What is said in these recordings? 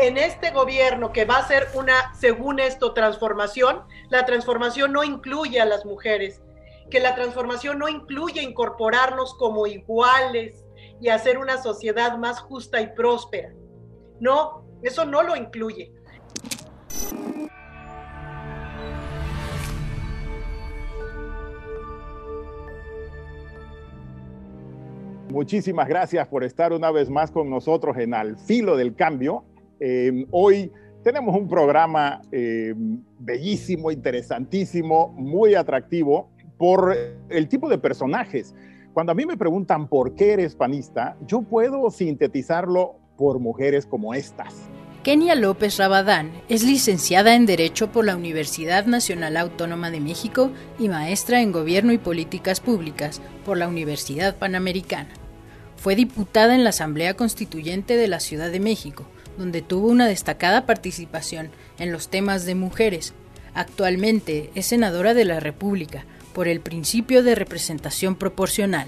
en este gobierno que va a ser una, según esto, transformación, la transformación no incluye a las mujeres, que la transformación no incluye incorporarnos como iguales y hacer una sociedad más justa y próspera. No, eso no lo incluye. Muchísimas gracias por estar una vez más con nosotros en Al Filo del Cambio. Eh, hoy tenemos un programa eh, bellísimo, interesantísimo, muy atractivo por el tipo de personajes. Cuando a mí me preguntan por qué eres panista, yo puedo sintetizarlo por mujeres como estas. Kenia López Rabadán es licenciada en Derecho por la Universidad Nacional Autónoma de México y maestra en Gobierno y Políticas Públicas por la Universidad Panamericana. Fue diputada en la Asamblea Constituyente de la Ciudad de México, donde tuvo una destacada participación en los temas de mujeres. Actualmente es senadora de la República por el principio de representación proporcional.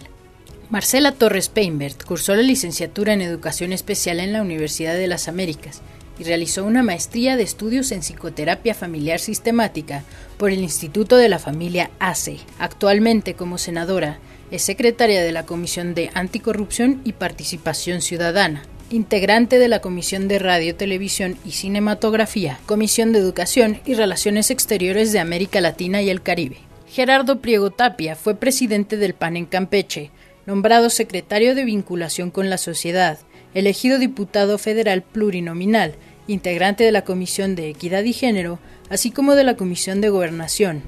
Marcela Torres Peinbert cursó la licenciatura en Educación Especial en la Universidad de las Américas y realizó una maestría de estudios en psicoterapia familiar sistemática por el Instituto de la Familia ACE. Actualmente, como senadora, es secretaria de la Comisión de Anticorrupción y Participación Ciudadana, integrante de la Comisión de Radio, Televisión y Cinematografía, Comisión de Educación y Relaciones Exteriores de América Latina y el Caribe. Gerardo Priego Tapia fue presidente del PAN en Campeche, nombrado secretario de Vinculación con la Sociedad, elegido diputado federal plurinominal, integrante de la Comisión de Equidad y Género, así como de la Comisión de Gobernación,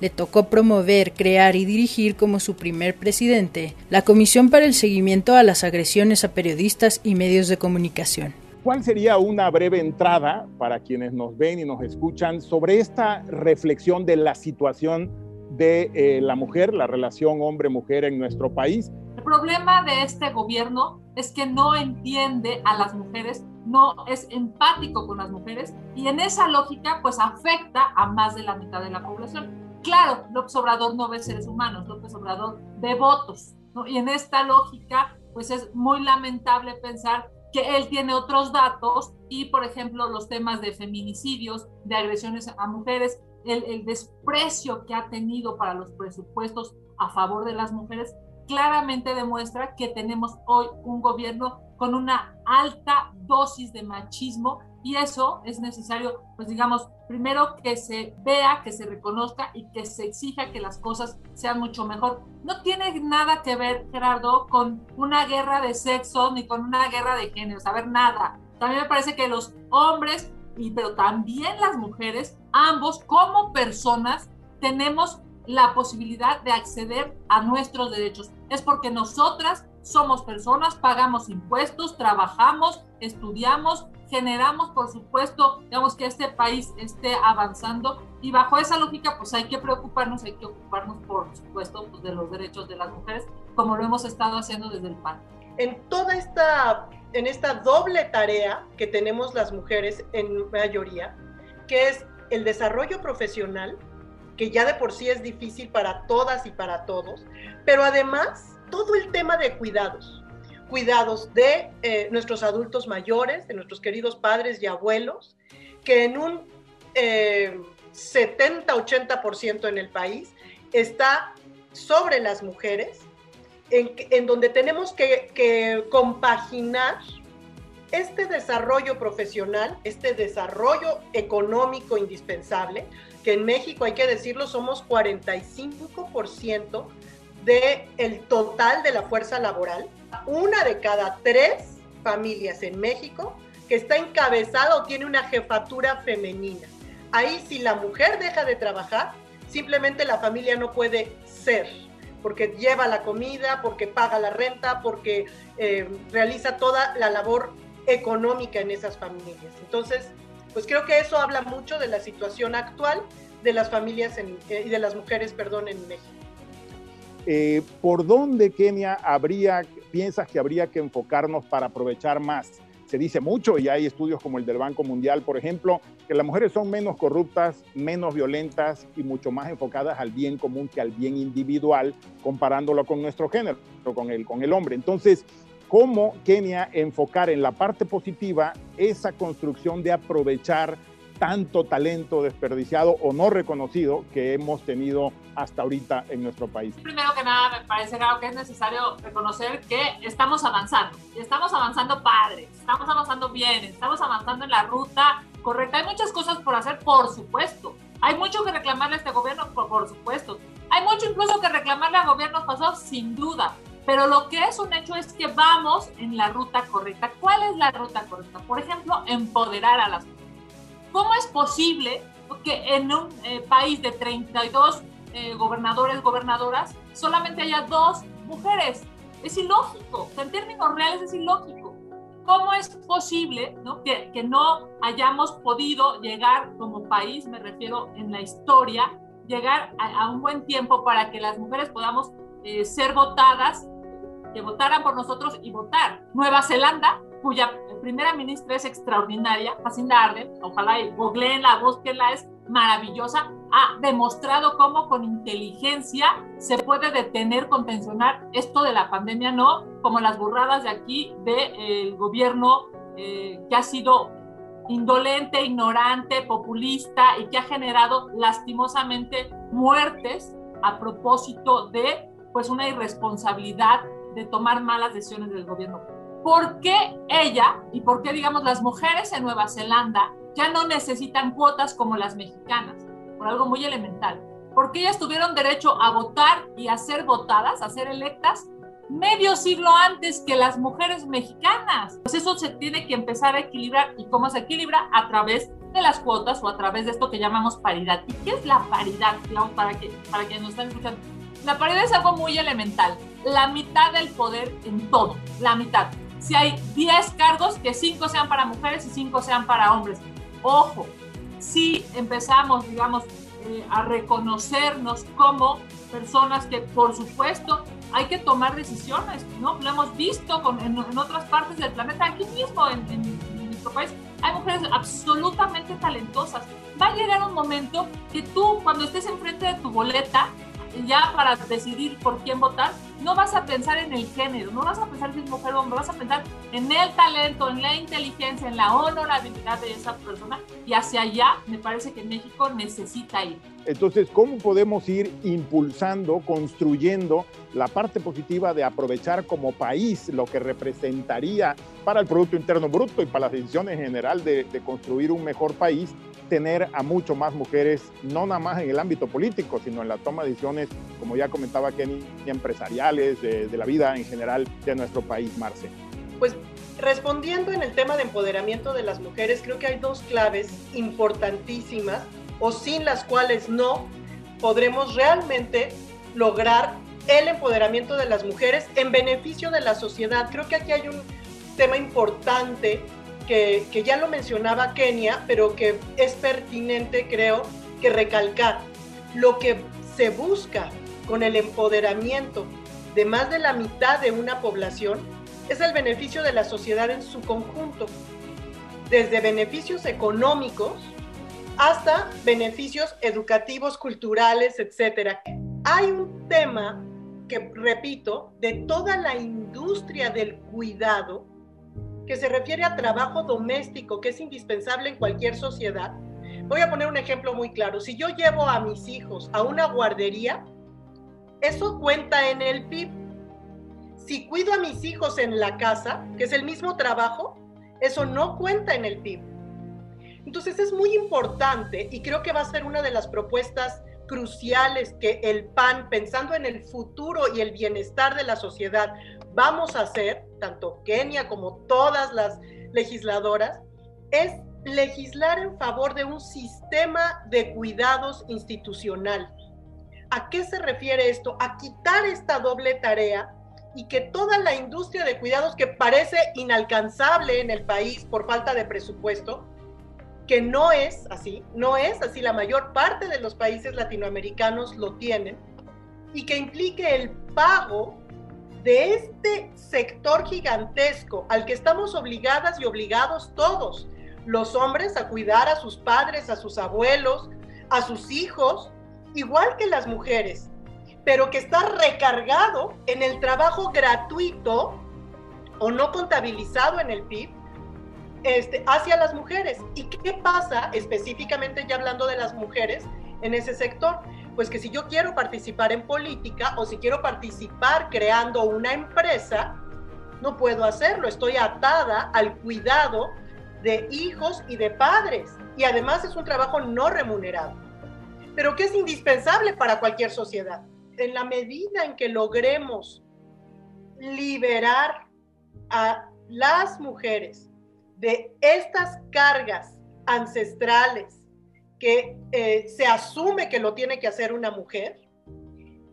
le tocó promover, crear y dirigir como su primer presidente la Comisión para el Seguimiento a las Agresiones a Periodistas y Medios de Comunicación. ¿Cuál sería una breve entrada para quienes nos ven y nos escuchan sobre esta reflexión de la situación de eh, la mujer, la relación hombre-mujer en nuestro país? El problema de este gobierno es que no entiende a las mujeres, no es empático con las mujeres y en esa lógica pues afecta a más de la mitad de la población. Claro, López Obrador no ve seres humanos, López Obrador ve votos. Y en esta lógica, pues es muy lamentable pensar que él tiene otros datos y, por ejemplo, los temas de feminicidios, de agresiones a mujeres, el desprecio que ha tenido para los presupuestos a favor de las mujeres, claramente demuestra que tenemos hoy un gobierno con una alta dosis de machismo y eso es necesario, pues digamos, primero que se vea, que se reconozca y que se exija que las cosas sean mucho mejor. No tiene nada que ver, Gerardo, con una guerra de sexo ni con una guerra de género, saber nada. También me parece que los hombres, y, pero también las mujeres, ambos como personas, tenemos la posibilidad de acceder a nuestros derechos. Es porque nosotras somos personas, pagamos impuestos, trabajamos, estudiamos, generamos, por supuesto, digamos que este país esté avanzando y bajo esa lógica, pues hay que preocuparnos, hay que ocuparnos, por supuesto, pues, de los derechos de las mujeres, como lo hemos estado haciendo desde el PAN. En toda esta, en esta doble tarea que tenemos las mujeres en mayoría, que es el desarrollo profesional, que ya de por sí es difícil para todas y para todos, pero además todo el tema de cuidados cuidados de eh, nuestros adultos mayores, de nuestros queridos padres y abuelos, que en un 70-80% eh, en el país está sobre las mujeres, en, donde tenemos que, que compaginar este desarrollo profesional, este desarrollo económico indispensable, que en México, hay que decirlo, somos 45% del el total de la fuerza laboral, una de cada tres familias en México que está encabezada o tiene una jefatura femenina. Ahí si la mujer deja de trabajar, simplemente la familia no puede ser, porque lleva la comida, porque paga la renta, porque eh, realiza toda la labor económica en esas familias. Entonces, pues creo que eso habla mucho de la situación actual de las familias eh, y de las mujeres, perdón, en México. Eh, ¿Por dónde, Kenia, habría piensas que habría que enfocarnos para aprovechar más? Se dice mucho y hay estudios como el del Banco Mundial, por ejemplo, que las mujeres son menos corruptas, menos violentas y mucho más enfocadas al bien común que al bien individual, comparándolo con nuestro género, con el, con el hombre. Entonces, ¿cómo Kenia enfocar en la parte positiva esa construcción de aprovechar tanto talento desperdiciado o no reconocido que hemos tenido hasta ahorita en nuestro país. Primero que nada, me parece que es necesario reconocer que estamos avanzando, y estamos avanzando padres, estamos avanzando bien, estamos avanzando en la ruta correcta. Hay muchas cosas por hacer, por supuesto. Hay mucho que reclamarle a este gobierno, por, por supuesto. Hay mucho incluso que reclamarle a gobiernos pasados, sin duda. Pero lo que es un hecho es que vamos en la ruta correcta. ¿Cuál es la ruta correcta? Por ejemplo, empoderar a las mujeres ¿Cómo es posible que en un eh, país de 32 eh, gobernadores, gobernadoras, solamente haya dos mujeres? Es ilógico, en términos reales es ilógico. ¿Cómo es posible Que, que, no hayamos podido llegar como país, me refiero en la historia, llegar a, un buen tiempo para que las mujeres podamos eh, ser votadas, que votaran por nosotros y votar? Nueva Zelanda cuya primera ministra es extraordinaria, Jacinda Arden, ojalá googleenla, búsquenla, es maravillosa, ha demostrado cómo con inteligencia se puede detener, contencionar esto de la pandemia, no como las burradas de aquí del gobierno eh, que ha sido indolente, ignorante, populista y que ha generado lastimosamente muertes a propósito de pues una irresponsabilidad de tomar malas decisiones del gobierno ¿Por qué ella y por qué, digamos, las mujeres en Nueva Zelanda ya no necesitan cuotas como las mexicanas? Por algo muy elemental. Porque ellas tuvieron derecho a votar y a ser votadas, a ser electas, medio siglo antes que las mujeres mexicanas. Pues eso se tiene que empezar a equilibrar. ¿Y cómo se equilibra? A través de las cuotas o a través de esto que llamamos paridad. ¿Y qué es la paridad? Digamos, para, para quienes nos están escuchando. La paridad es algo muy elemental. La mitad del poder en todo. La mitad si hay 10 cargos, que 5 sean para mujeres y 5 sean para hombres. Ojo, si empezamos, digamos, eh, a reconocernos como personas que, por supuesto, hay que tomar decisiones, ¿no? Lo hemos visto con, en, otras partes del planeta, aquí mismo en, en nuestro país, hay mujeres absolutamente talentosas. Va a llegar un momento que tú, cuando estés enfrente de tu boleta, ya para decidir por quién votar, no vas a pensar en el género, no vas a pensar si es mujer o hombre, vas a pensar en el talento, en la inteligencia, en la honorabilidad de esa persona y hacia allá me parece que México necesita ir. Entonces, ¿cómo podemos ir impulsando, construyendo la parte positiva de aprovechar como país lo que representaría para el Producto Interno Bruto y para las decisiones en general de, de construir un mejor país tener a mucho más mujeres, no nada más en el ámbito político, sino en la toma de decisiones, como ya comentaba Kenny, empresariales, de, de la vida en general de nuestro país, Marce. Pues respondiendo en el tema de empoderamiento de las mujeres, creo que hay dos claves importantísimas o sin las cuales no podremos realmente lograr el empoderamiento de las mujeres en beneficio de la sociedad. Creo que aquí hay un tema importante que, ya lo mencionaba Kenia, pero que es pertinente, creo, que recalcar. Lo que se busca con el empoderamiento de más de la mitad de una población es el beneficio de la sociedad en su conjunto, desde beneficios económicos hasta beneficios educativos, culturales, etc. Hay un tema que, repito, de toda la industria del cuidado que se refiere a trabajo doméstico, que es indispensable en cualquier sociedad. Voy a poner un ejemplo muy claro. Si yo llevo a mis hijos a una guardería, eso cuenta en el PIB. Si cuido a mis hijos en la casa, que es el mismo trabajo, eso no cuenta en el PIB. Entonces es muy importante y creo que va a ser una de las propuestas cruciales que el PAN, pensando en el futuro y el bienestar de la sociedad, vamos a hacer, tanto Kenia como todas las legisladoras, es legislar en favor de un sistema de cuidados institucional. ¿A qué se refiere esto? A quitar esta doble tarea y que toda la industria de cuidados que parece inalcanzable en el país por falta de presupuesto, que no es así, no es así, la mayor parte de los países latinoamericanos lo tienen, y que implique el pago de este sector gigantesco al que estamos obligadas y obligados todos, los hombres a cuidar a sus padres, a sus abuelos, a sus hijos, igual que las mujeres, pero que está recargado en el trabajo gratuito o no contabilizado en el PIB este, hacia las mujeres. ¿Y qué pasa específicamente ya hablando de las mujeres en ese sector? Pues que si yo quiero participar en política o si quiero participar creando una empresa, no puedo hacerlo. Estoy atada al cuidado de hijos y de padres. Y además es un trabajo no remunerado, pero que es indispensable para cualquier sociedad. En la medida en que logremos liberar a las mujeres de estas cargas ancestrales que eh, se asume que lo tiene que hacer una mujer,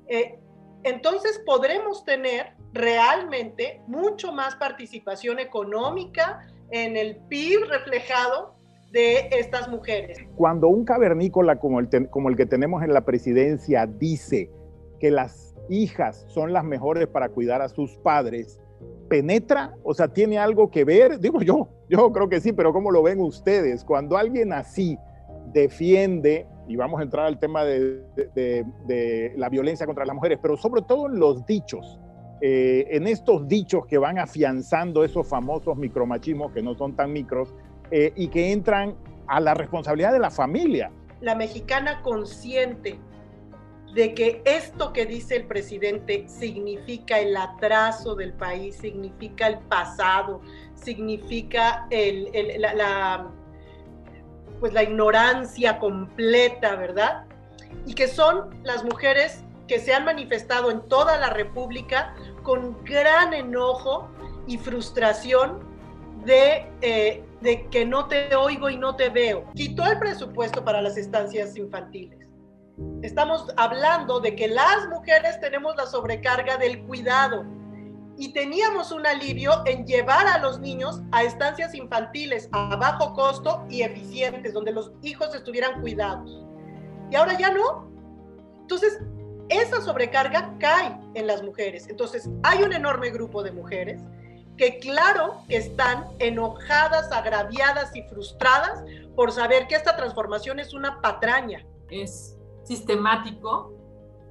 eh, entonces podremos tener realmente mucho más participación económica en el PIB reflejado de estas mujeres. Cuando un cavernícola como el, como el que tenemos en la presidencia dice que las hijas son las mejores para cuidar a sus padres, penetra, o sea, tiene algo que ver, digo yo, yo creo que sí, pero ¿cómo lo ven ustedes? Cuando alguien así defiende, y vamos a entrar al tema de, la violencia contra las mujeres, pero sobre todo en los dichos, eh, en estos dichos que van afianzando esos famosos micromachismos que no son tan micros eh, y que entran a la responsabilidad de la familia. La mexicana consciente de que esto que dice el presidente significa el atraso del país, significa el pasado, significa la, pues la ignorancia completa, ¿verdad? Y que son las mujeres que se han manifestado en toda la República con gran enojo y frustración de, eh, de que no te oigo y no te veo. Quitó el presupuesto para las estancias infantiles Estamos hablando de que las mujeres tenemos la sobrecarga del cuidado y teníamos un alivio en llevar a los niños a estancias infantiles a bajo costo y eficientes, donde los hijos estuvieran cuidados. Y ahora ya no. Entonces, esa sobrecarga cae en las mujeres. Entonces, hay un enorme grupo de mujeres que claro que están enojadas, agraviadas y frustradas por saber que esta transformación es una patraña. Es sistemático,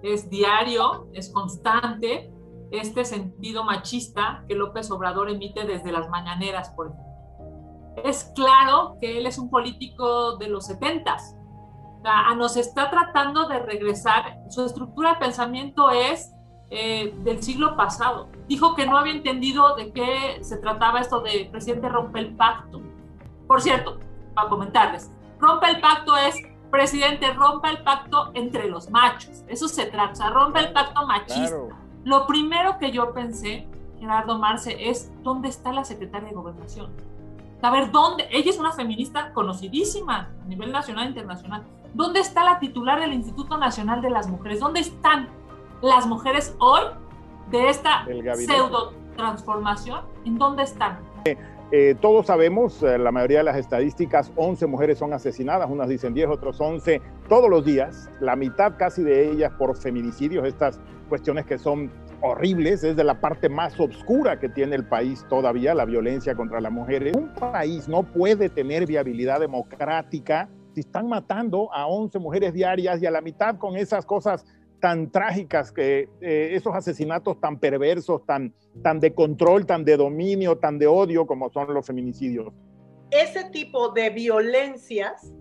es diario, es constante, este sentido machista que López Obrador emite desde las mañaneras, por ejemplo. Es claro que él es un político de los setentas. nos está tratando de regresar. Su estructura de pensamiento es eh, del siglo pasado. Dijo que no había entendido de qué se trataba esto de presidente rompe el pacto. Por cierto, para comentarles, rompe el pacto es presidente, rompa el pacto entre los machos. Eso se trata, o sea, rompe el pacto machista. Lo primero que yo pensé, Gerardo Marce, es dónde está la secretaria de gobernación. A ver, ¿dónde? Ella es una feminista conocidísima a nivel nacional e internacional. ¿Dónde está la titular del Instituto Nacional de las Mujeres? ¿Dónde están las mujeres hoy de esta pseudo transformación? ¿En dónde están? Eh, todos sabemos, eh, la mayoría de las estadísticas, 11 mujeres son asesinadas, unas dicen 10, otros 11, todos los días, la mitad casi de ellas por feminicidios, estas cuestiones que son horribles, es de la parte más oscura que tiene el país todavía, la violencia contra las mujeres. Un país no puede tener viabilidad democrática si están matando a 11 mujeres diarias y a la mitad con esas cosas tan trágicas, que eh, esos asesinatos tan perversos, tan, tan de control, tan de dominio, tan de odio como son los feminicidios. Ese tipo de violencias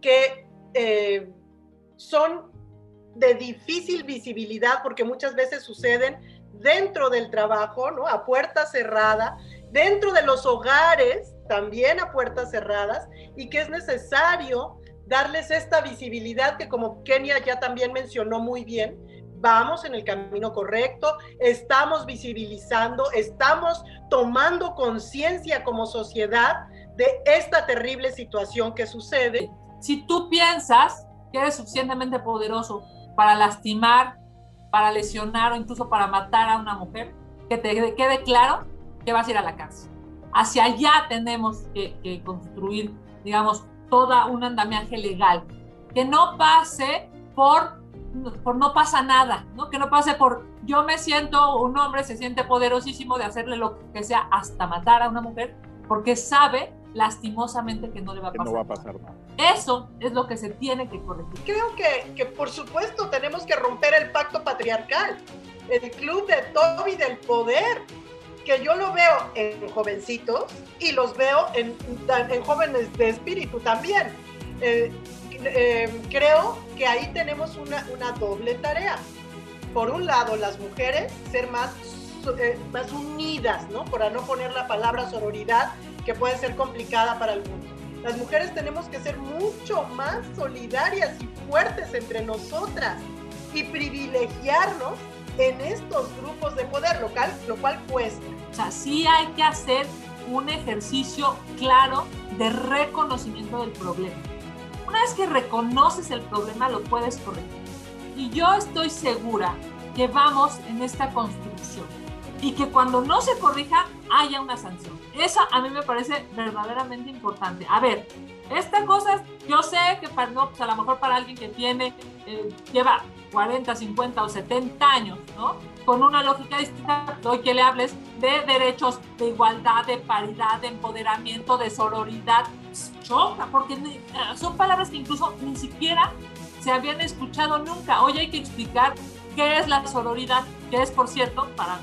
que eh, son de difícil visibilidad porque muchas veces suceden dentro del trabajo, ¿no? A puerta cerrada, dentro de los hogares, también a puertas cerradas, y que es necesario darles esta visibilidad que como Kenia ya también mencionó muy bien, vamos en el camino correcto, estamos visibilizando, estamos tomando conciencia como sociedad de esta terrible situación que sucede. Si tú piensas que eres suficientemente poderoso para lastimar, para lesionar o incluso para matar a una mujer, que te quede claro que vas a ir a la cárcel. Hacia allá tenemos que, construir, digamos, toda un andamiaje legal, que no pase por, por no pasa nada, ¿no? que no pase por yo me siento, un hombre se siente poderosísimo de hacerle lo que sea hasta matar a una mujer, porque sabe lastimosamente que no le va a pasar, no va a pasar nada. Eso es lo que se tiene que corregir. Creo que, que por supuesto tenemos que romper el pacto patriarcal, el club de Toby del poder, que yo lo veo en jovencitos y los veo en, en jóvenes de espíritu también. Eh, eh, creo que ahí tenemos una, una, doble tarea. Por un lado, las mujeres ser más, eh, más unidas, ¿no? Para no poner la palabra sororidad, que puede ser complicada para algunos. Las mujeres tenemos que ser mucho más solidarias y fuertes entre nosotras y privilegiarnos en estos grupos de poder local, lo cual cuesta. O sea, sí hay que hacer un ejercicio claro de reconocimiento del problema. Una vez que reconoces el problema, lo puedes corregir. Y yo estoy segura que vamos en esta construcción y que cuando no se corrija haya una sanción. Eso a mí me parece verdaderamente importante. A ver, esta cosa, yo sé que para, no, pues a lo mejor para alguien que tiene, eh, lleva 40, 50 o 70 años, ¿no? Con una lógica distinta, hoy que le hables de derechos, de igualdad, de paridad, de empoderamiento, de sororidad, choca, porque son palabras que incluso ni siquiera se habían escuchado nunca. Hoy hay que explicar qué es la sororidad, que es, por cierto, para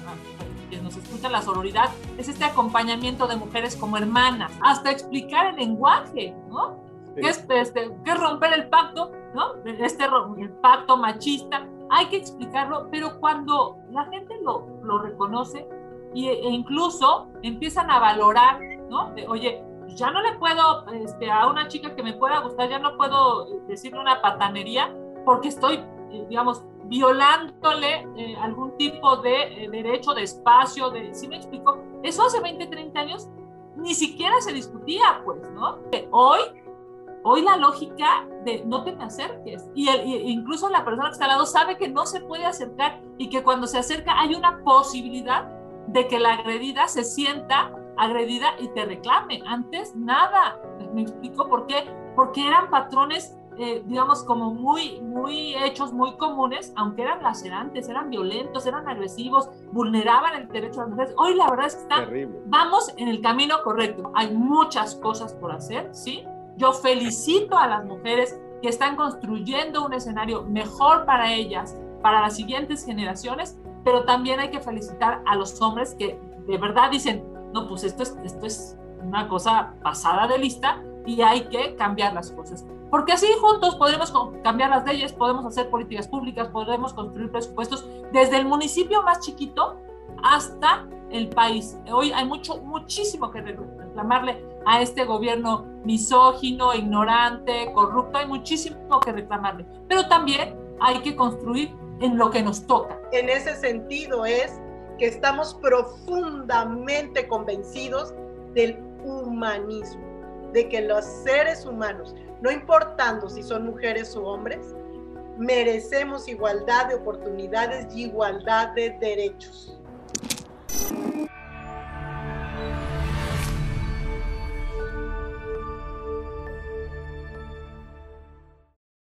que nos escucha la sororidad, es este acompañamiento de mujeres como hermanas, hasta explicar el lenguaje, ¿no? ¿Qué es, este, qué es romper el pacto? ¿No? Este el pacto machista, hay que explicarlo, pero cuando la gente lo, lo reconoce y, e incluso empiezan a valorar, ¿no? De, oye, ya no le puedo, este, a una chica que me pueda gustar, ya no puedo decirle una patanería porque estoy, eh, digamos, violándole eh, algún tipo de eh, derecho, de espacio, de, ¿sí me explico? Eso hace 20, 30 años ni siquiera se discutía, pues, ¿no? Hoy Hoy la lógica de no te me acerques y, el, incluso la persona que está al lado sabe que no se puede acercar y que cuando se acerca hay una posibilidad de que la agredida se sienta agredida y te reclame. Antes nada. ¿Me explico por qué? Porque eran patrones, eh, digamos, como muy, muy hechos, muy comunes, aunque eran lacerantes, eran violentos, eran agresivos, vulneraban el derecho a las mujeres. Hoy la verdad es que está, vamos en el camino correcto. Hay muchas cosas por hacer, ¿sí? Yo felicito a las mujeres que están construyendo un escenario mejor para ellas, para las siguientes generaciones, pero también hay que felicitar a los hombres que de verdad dicen, no, pues esto es, esto es una cosa pasada de lista y hay que cambiar las cosas. Porque así juntos podremos cambiar las leyes, podemos hacer políticas públicas, podemos construir presupuestos desde el municipio más chiquito hasta el país. Hoy hay mucho, muchísimo que reclamarle a este gobierno misógino, ignorante, corrupto, hay muchísimo que reclamarle, pero también hay que construir en lo que nos toca. En ese sentido es que estamos profundamente convencidos del humanismo, de que los seres humanos, no importando si son mujeres o hombres, merecemos igualdad de oportunidades y igualdad de derechos.